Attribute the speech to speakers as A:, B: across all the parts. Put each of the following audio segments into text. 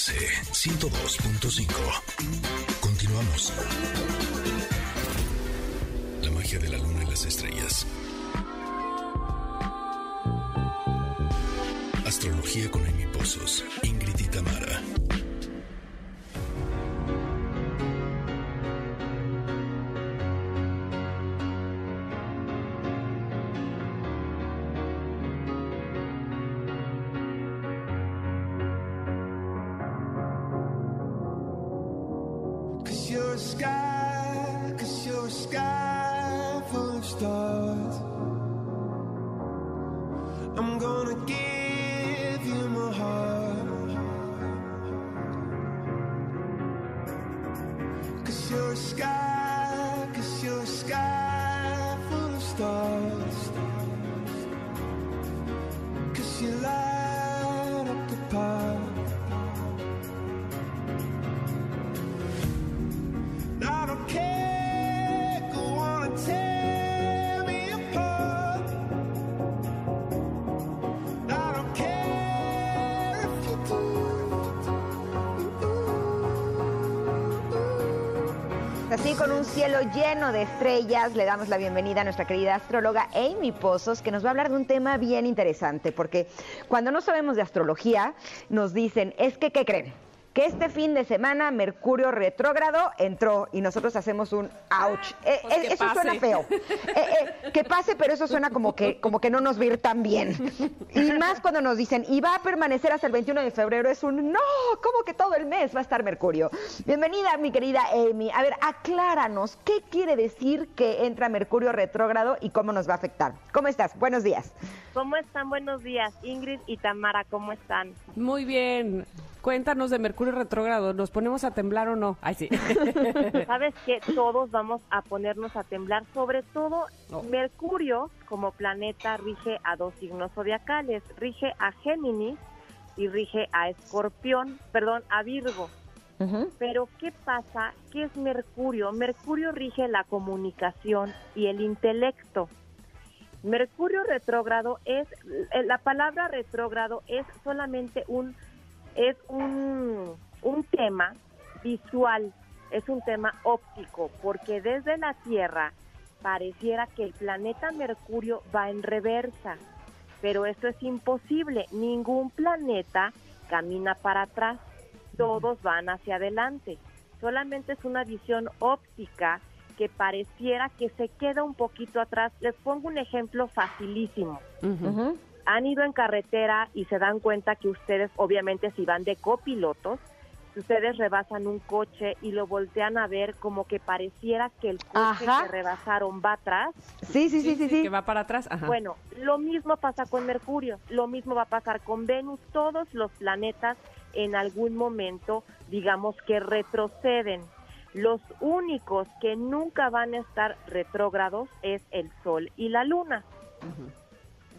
A: MBS 102.5. Continuamos. La magia de la luna y las estrellas. Astrología con Amy Pozos, Ingrid y Tamara.
B: Sky, cause you're a sky full of stars. I'm gonna give you my heart. Cause you're a sky,
C: Así con un cielo lleno de estrellas, le damos la bienvenida a nuestra querida astróloga Amy Pozos, que nos va a hablar de un tema bien interesante, porque cuando no sabemos de astrología, nos dicen, es que, ¿qué creen? Que este fin de semana Mercurio retrógrado entró y nosotros hacemos un ouch. Eh,
D: Pues
C: eh, eso
D: pase.
C: suena feo. Eh, eh, que pase, pero eso suena como que, como que no nos va a ir tan bien. Y más cuando nos dicen, y va a permanecer hasta el 21 de febrero, es un no, como que todo el mes va a estar Mercurio. Bienvenida, mi querida Amy. A ver, acláranos, ¿qué quiere decir que entra Mercurio retrógrado y cómo nos va a afectar? ¿Cómo estás? Buenos días.
E: ¿Cómo están? Buenos días, Ingrid y Tamara, ¿cómo están?
D: Muy bien. Cuéntanos de Mercurio retrógrado. ¿Nos ponemos a temblar o no? Ay, sí.
E: Sabes que todos vamos a ponernos a temblar, sobre todo
D: No.
E: Mercurio como planeta rige a dos signos zodiacales, rige a Géminis y rige a Escorpión, perdón, a Virgo. Pero ¿qué pasa? ¿Qué es Mercurio? Mercurio rige la comunicación y el intelecto. Mercurio retrógrado es, eh, la palabra retrógrado es solamente un, es un, un tema visual, es un tema óptico, porque desde la Tierra pareciera que el planeta Mercurio va en reversa, pero esto es imposible, ningún planeta camina para atrás, todos van hacia adelante, solamente es una visión óptica que pareciera que se queda un poquito atrás. Les pongo un ejemplo facilísimo. Han ido en carretera y se dan cuenta que ustedes, obviamente, si van de copilotos, si ustedes rebasan un coche y lo voltean a ver como que pareciera que el coche
C: Ajá.
E: que rebasaron va atrás.
C: Sí, sí, sí, sí, sí.
D: Que va para atrás. Ajá.
E: Bueno, lo mismo pasa con Mercurio, lo mismo va a pasar con Venus. Todos los planetas en algún momento, digamos que retroceden. Los únicos que nunca van a estar retrógrados es el Sol y la Luna.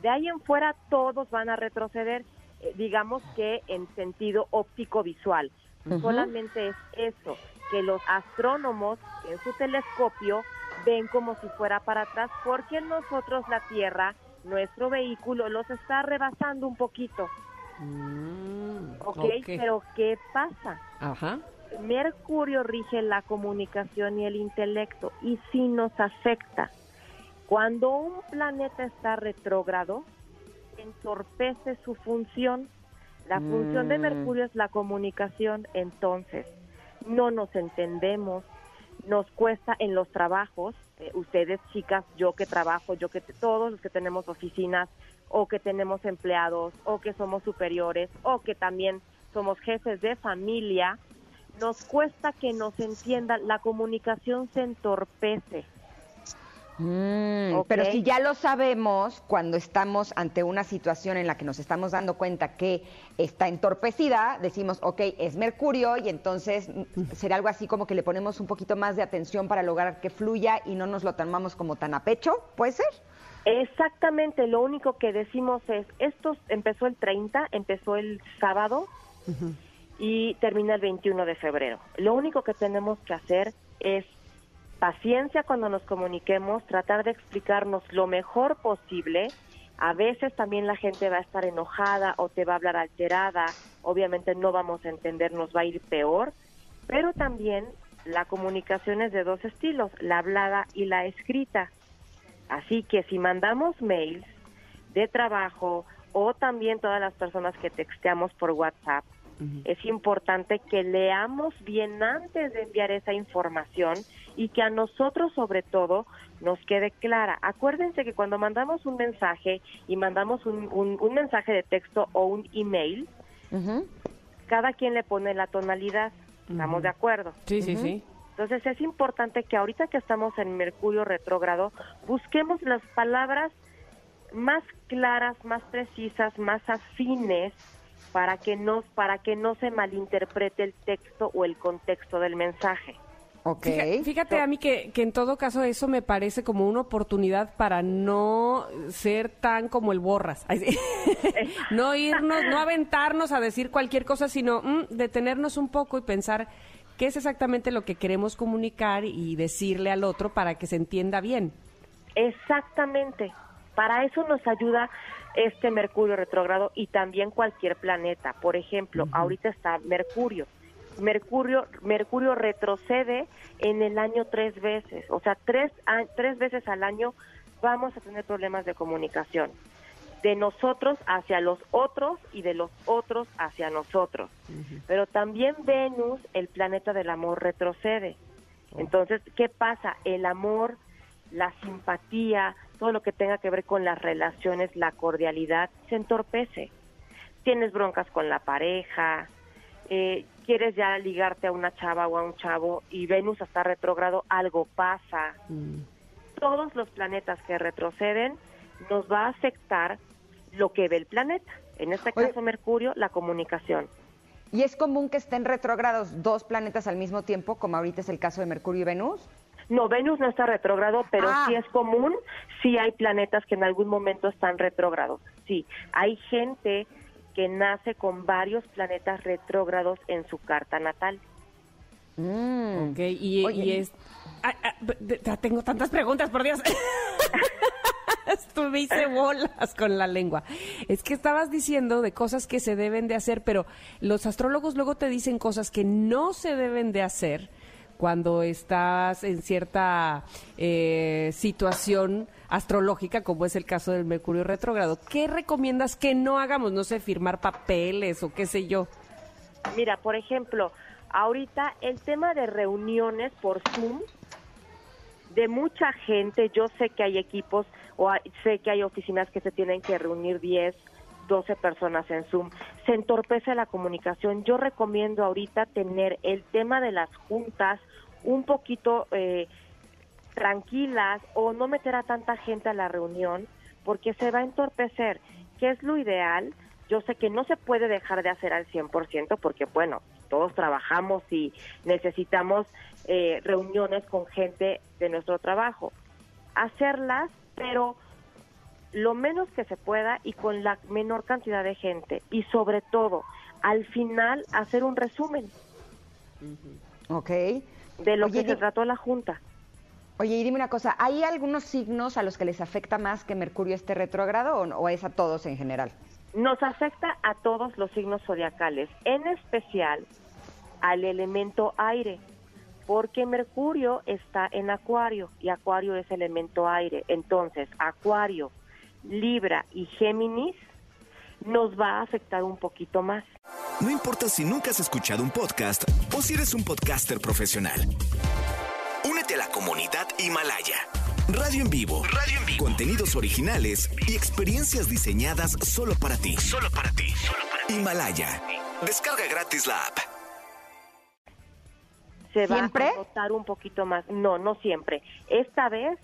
E: De ahí en fuera todos van a retroceder, eh, digamos que en sentido óptico-visual.
C: Ujú.
E: Solamente es eso, que los astrónomos en su telescopio ven como si fuera para atrás, porque nosotros la Tierra, nuestro vehículo, los está rebasando un poquito,
D: Mm,
E: ¿ok?
D: ok.
E: Pero ¿qué pasa?
D: Ajá.
E: Mercurio rige la comunicación y el intelecto y sí nos afecta. Cuando un planeta está retrógrado, entorpece su función. La función de
C: Mm.
E: Mercurio es la comunicación, entonces no nos entendemos, nos cuesta en los trabajos, eh, ustedes chicas, yo que trabajo, yo que todos los que tenemos oficinas o que tenemos empleados o que somos superiores o que también somos jefes de familia, nos cuesta que nos entiendan, la comunicación se entorpece.
C: Mm. Pero si ya lo sabemos, cuando estamos ante una situación en la que nos estamos dando cuenta que está entorpecida, decimos, ok, es Mercurio y entonces mm, será algo así como que le ponemos un poquito más de atención para lograr que fluya y no nos lo tomamos como tan a pecho, ¿puede ser?
E: Exactamente, lo único que decimos es, esto empezó el 30, empezó el sábado y termina el 21 de febrero. Lo único que tenemos que hacer es paciencia cuando nos comuniquemos, tratar de explicarnos lo mejor posible, A veces también la gente va a estar enojada o te va a hablar alterada, obviamente no vamos a entender, nos va a ir peor, pero también la comunicación es de dos estilos, la hablada y la escrita. Así que si mandamos mails de trabajo o también todas las personas que texteamos por WhatsApp, es importante que leamos bien antes de enviar esa información y que a nosotros sobre todo nos quede clara. Acuérdense que cuando mandamos un mensaje y mandamos un, un- un mensaje de texto o un email, cada quien le pone la tonalidad. ¿Estamos de acuerdo?
D: Sí, sí, sí.
E: Entonces es importante que ahorita que estamos en Mercurio retrógrado, busquemos las palabras más claras, más precisas, más afines para que no para que no se malinterprete el texto o el contexto del mensaje.
C: Ok.
D: Fíjate, fíjate a mí que, que en todo caso eso me parece como una oportunidad para no ser tan como el borras. No irnos, no aventarnos a decir cualquier cosa, sino mm, detenernos un poco y pensar qué es exactamente lo que queremos comunicar y decirle al otro para que se entienda bien.
E: Exactamente. Para eso nos ayuda este Mercurio retrógrado y también cualquier planeta. Por ejemplo, ahorita está Mercurio. Mercurio, Mercurio retrocede en el año tres veces, o sea, tres, a- tres veces al año vamos a tener problemas de comunicación, de nosotros hacia los otros y de los otros hacia nosotros. Pero también Venus, el planeta del amor, retrocede. Entonces, ¿qué pasa? El amor, la simpatía, todo lo que tenga que ver con las relaciones, la cordialidad, se entorpece. Tienes broncas con la pareja, eh, quieres ya ligarte a una chava o a un chavo y Venus está retrógrado, algo pasa. Todos los planetas que retroceden nos va a afectar lo que ve el planeta. En este
C: Oye.
E: caso, Mercurio, la comunicación.
C: ¿Y es común que estén retrógrados dos planetas al mismo tiempo, como ahorita es el caso de Mercurio y Venus?
E: No, Venus no está retrógrado, pero
C: Ah.
E: sí es común, sí hay planetas que en algún momento están retrógrados. Sí, hay gente que nace con varios planetas retrógrados en su carta natal.
C: Mm.
D: Ok, y,
C: Oye.
D: y es... Ah, ah, tengo tantas preguntas, por Dios. Estuve hice bolas con la lengua. Es que estabas diciendo de cosas que se deben de hacer, pero los astrólogos luego te dicen cosas que no se deben de hacer cuando estás en cierta eh, situación astrológica, como es el caso del Mercurio retrógrado. ¿Qué recomiendas que no hagamos? No sé, firmar papeles o qué sé yo.
E: Mira, por ejemplo, ahorita el tema de reuniones por Zoom de mucha gente, yo sé que hay equipos o hay- sé que hay oficinas que se tienen que reunir 10, 12 personas en Zoom. Se entorpece la comunicación. Yo recomiendo ahorita tener el tema de las juntas un poquito eh, tranquilas o no meter a tanta gente a la reunión porque se va a entorpecer. ¿Qué es lo ideal? Yo sé que no se puede dejar de hacer al 100% porque, bueno, todos trabajamos y necesitamos eh, reuniones con gente de nuestro trabajo. Hacerlas, pero lo menos que se pueda y con la menor cantidad de gente. Y sobre todo, al final, hacer un resumen
C: Ok.
E: de lo
C: Oye,
E: que se trató la Junta.
C: Oye, y dime una cosa, ¿hay algunos signos a los que les afecta más que Mercurio esté retrógrado o, o es a todos en general?
E: Nos afecta a todos los signos zodiacales, en especial al elemento aire, porque Mercurio está en Acuario y Acuario es elemento aire. Entonces, Acuario, Libra y Géminis nos va a afectar un poquito más.
A: No importa si nunca has escuchado un podcast o si eres un podcaster profesional. Únete a la comunidad Himalaya. Radio en vivo. Radio en vivo. Contenidos originales y experiencias diseñadas solo para ti. Solo para ti. Himalaya. Descarga gratis la app.
E: se
C: ¿Siempre?
E: va a notar un poquito más. No, no siempre. Esta vez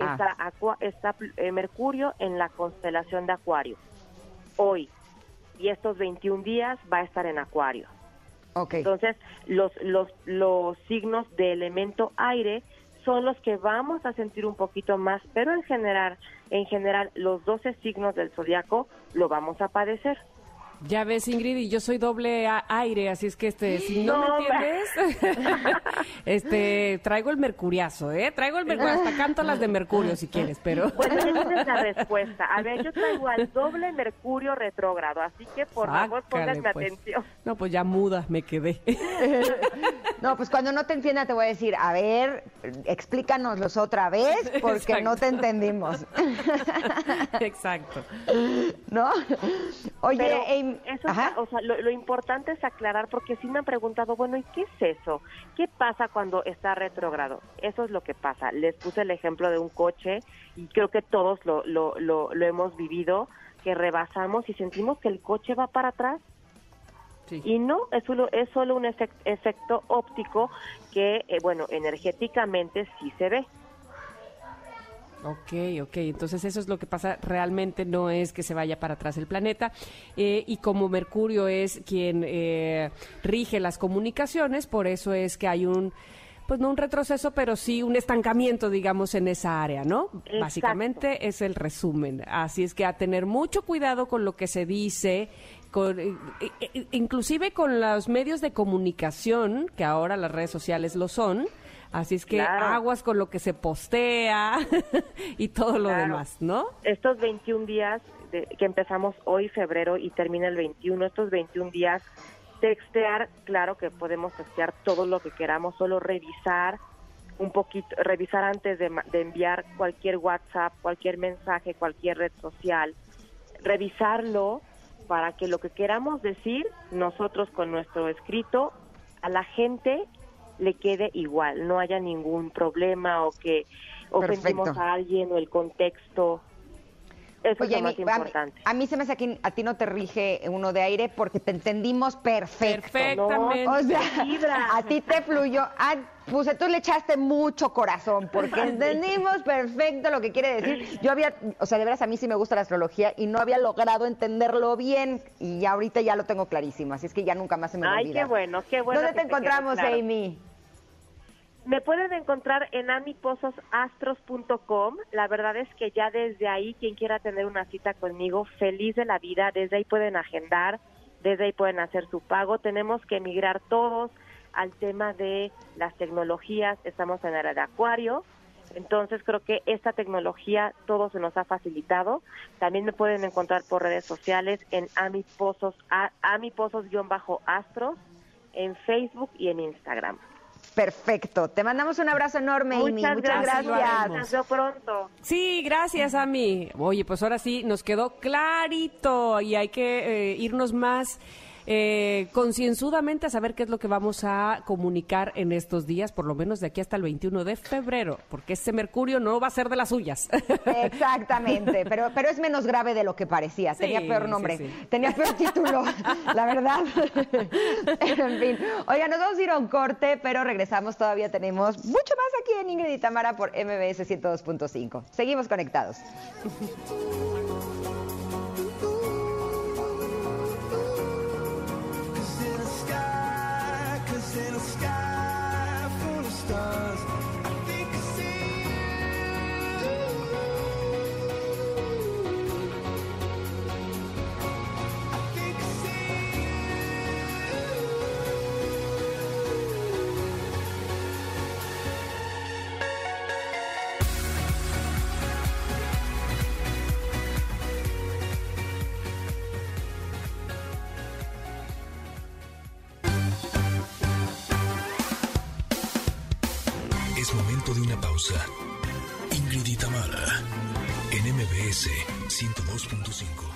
C: Ah.
E: está, Acua- está eh, Mercurio en la constelación de Acuario. Hoy. Y estos 21 días va a estar en Acuario.
C: Ok.
E: Entonces, los, los, los signos de elemento aire son los que vamos a sentir un poquito más, pero en general, en general, los 12 signos del zodiaco lo vamos a padecer.
D: Ya ves, Ingrid, y yo soy doble aire, así es que este, si no,
E: No,
D: me entiendes, este, traigo el mercuriazo, ¿eh? Traigo el mercurio, hasta canto las de Mercurio si quieres, pero...
E: Bueno, esa es la respuesta. A ver, yo traigo al doble Mercurio retrógrado, así que por favor pónganme
D: pues.
E: atención.
D: No, pues ya muda me quedé.
C: No, pues cuando no te entienda te voy a decir, a ver, explícanoslos otra vez porque
D: Exacto.
C: no te entendimos.
D: Exacto.
C: ¿No? Oye,
E: Pero
C: Amy-
E: eso,
C: Ajá.
E: está- o sea, lo, lo importante es aclarar porque sí me han preguntado, bueno, ¿y qué es eso? ¿Qué pasa cuando está retrógrado? Eso es lo que pasa. Les puse el ejemplo de un coche y creo que todos lo, lo, lo, lo hemos vivido, que rebasamos y sentimos que el coche va para atrás.
D: Sí.
E: Y no, es solo, es solo un efec- efecto óptico que, eh, bueno, energéticamente sí se ve.
D: Ok, ok. Entonces eso es lo que pasa. Realmente no es que se vaya para atrás el planeta. Eh, y como Mercurio es quien eh, rige las comunicaciones, por eso es que hay un, pues no un retroceso, pero sí un estancamiento, digamos, en esa área, ¿no?
E: Exacto.
D: Básicamente es el resumen. Así es que a tener mucho cuidado con lo que se dice. Con, eh, eh, inclusive con los medios de comunicación, que ahora las redes sociales lo son, Así es que
E: Claro.
D: aguas con lo que se postea y todo lo
E: Claro.
D: demás, ¿no?
E: estos 21 días de- que empezamos hoy febrero y termina el 21, estos 21 días, textear, claro que podemos textear todo lo que queramos, solo revisar un poquito, revisar antes de, de enviar cualquier WhatsApp, cualquier mensaje, cualquier red social, revisarlo para que lo que queramos decir nosotros con nuestro escrito a la gente le quede igual, no haya ningún problema o que ofendimos
C: Perfecto.
E: a alguien o el contexto. Eso
C: Oye,
E: es lo
C: Amy,
E: más
C: a mí-
E: importante.
C: A, mí se me hace que a ti no te rige uno de aire porque te entendimos perfecto.
D: Perfectamente.
C: O sea, a ti te fluyó. Ah, pues tú le echaste mucho corazón porque entendimos perfecto lo que quiere decir. Yo había, o sea, de veras a mí sí me gusta la astrología y no había logrado entenderlo bien y ya ahorita ya lo tengo clarísimo, así es que ya nunca más se me va a
E: Ay, qué bueno, qué bueno.
C: ¿Dónde
E: que
C: te encontramos,
E: claro.
C: Amy?
E: Me pueden encontrar en amipososastros.com. La verdad es que ya desde ahí, quien quiera tener una cita conmigo, feliz de la vida, desde ahí pueden agendar, desde ahí pueden hacer su pago. Tenemos que emigrar todos al tema de las tecnologías. Estamos en era de Acuario. Entonces creo que esta tecnología todo se nos ha facilitado. También me pueden encontrar por redes sociales en amiposos-astros en Facebook y en Instagram.
C: Perfecto. Te mandamos un abrazo enorme, Amy.
E: Muchas,
C: Muchas
E: gracias.
C: gracias.
E: Nos veo pronto.
D: Sí, gracias, Ami. Oye, pues ahora sí nos quedó clarito y hay que eh, irnos más eh, concienzudamente a saber qué es lo que vamos a comunicar en estos días, por lo menos de aquí hasta el 21 de febrero, porque ese Mercurio no va a ser de las suyas.
C: Exactamente, pero, pero es menos grave de lo que parecía. Tenía
D: Sí,
C: peor
D: sí,
C: nombre,
D: sí.
C: tenía peor título, la verdad. en fin, oiga, nos vamos a ir a un corte, pero regresamos. Todavía tenemos mucho más aquí en Ingrid y Tamara por MBS 102.5. Seguimos conectados.
A: 102.5.